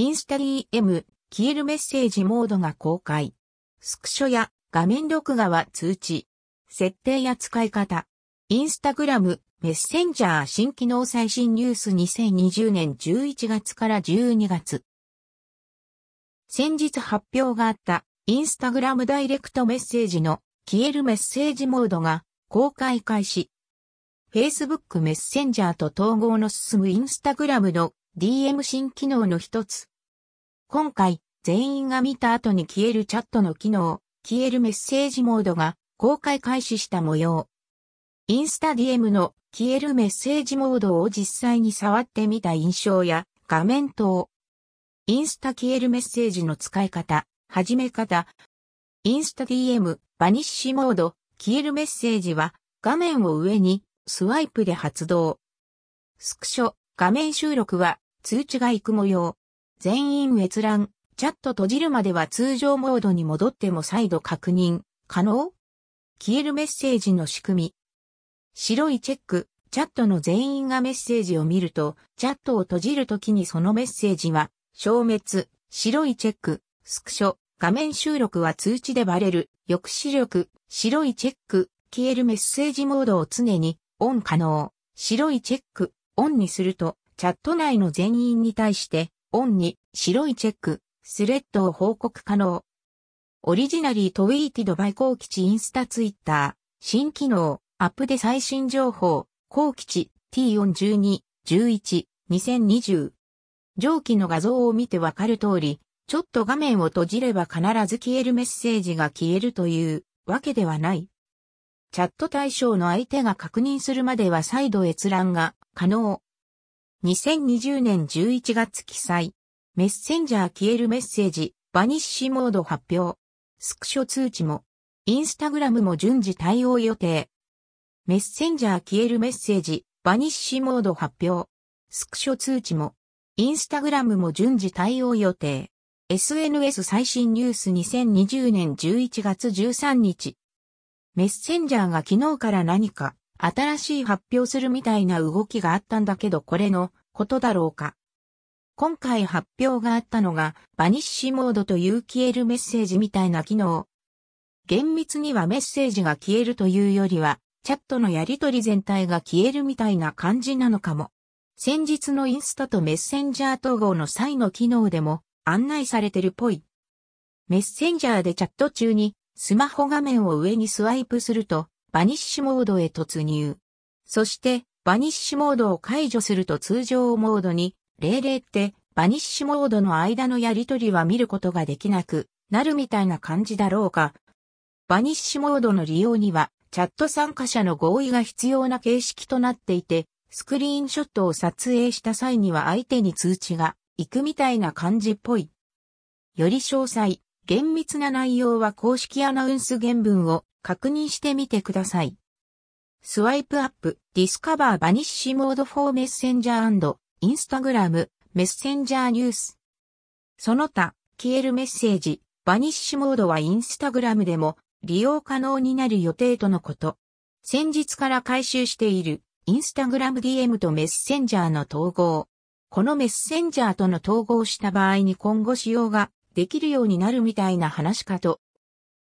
インスタ DM、消えるメッセージモードが公開。スクショや画面録画は通知。設定や使い方。インスタグラム、メッセンジャー新機能最新ニュース2020年11月から12月。先日発表があったインスタグラムダイレクトメッセージの消えるメッセージモードが公開開始。Facebook メッセンジャーと統合の進むインスタグラムの DM 新機能の一つ。今回、全員が見た後に消えるチャットの機能、消えるメッセージモードが公開開始した模様。インスタ DM の消えるメッセージモードを実際に触ってみた印象や画面等。インスタ消えるメッセージの使い方、始め方。インスタ DM、バニッシュモード、消えるメッセージは画面を上にスワイプで発動。スクショ、画面収録は通知が行く模様。全員閲覧、チャット閉じるまでは通常モードに戻っても再度確認、可能？消えるメッセージの仕組み。白いチェック、チャットの全員がメッセージを見ると、チャットを閉じるときにそのメッセージは、消滅、白いチェック、スクショ、画面収録は通知でバレる、抑止力、白いチェック、消えるメッセージモードを常に、オン可能、白いチェック、オンにすると、チャット内の全員に対して、オンに、白いチェック、スレッドを報告可能。オリジナリートウィーティドバイコーキチインスタツイッター、新機能、アップで最新情報、後期値 T412、11、2020。上記の画像を見てわかる通り、ちょっと画面を閉じれば必ず消えるメッセージが消えるというわけではない。チャット対象の相手が確認するまでは再度閲覧が可能。2020年11月記載。メッセンジャー消えるメッセージ、バニッシュモード発表。スクショ通知も。インスタグラムも順次対応予定。メッセンジャー消えるメッセージ、バニッシュモード発表。スクショ通知も。インスタグラムも順次対応予定。SNS 最新ニュース2020年11月13日。メッセンジャーが昨日から何か新しい発表するみたいな動きがあったんだけどこれのことだろうか？今回発表があったのがバニッシュモードという消えるメッセージみたいな機能。厳密にはメッセージが消えるというよりはチャットのやりとり全体が消えるみたいな感じなのかも。先日のインスタとメッセンジャー統合の際の機能でも案内されてるっぽい。メッセンジャーでチャット中にスマホ画面を上にスワイプするとバニッシュモードへ突入。そしてバニッシュモードを解除すると通常モードに命令ってバニッシュモードの間のやりとりは見ることができなくなるみたいな感じだろうか。バニッシュモードの利用にはチャット参加者の合意が必要な形式となっていて、スクリーンショットを撮影した際には相手に通知が行くみたいな感じっぽい。より詳細、厳密な内容は公式アナウンス原文を確認してみてください。Swipe up、discover Vanish Mode for Messenger Instagram、Messenger News。その他、消えるメッセージ、 Vanish Mode はインスタグラムでも利用可能になる予定とのこと。先日から回収しているインスタグラム DM とメッセンジャーの統合。このメッセンジャーとの統合した場合に今後使用ができるようになるみたいな話かと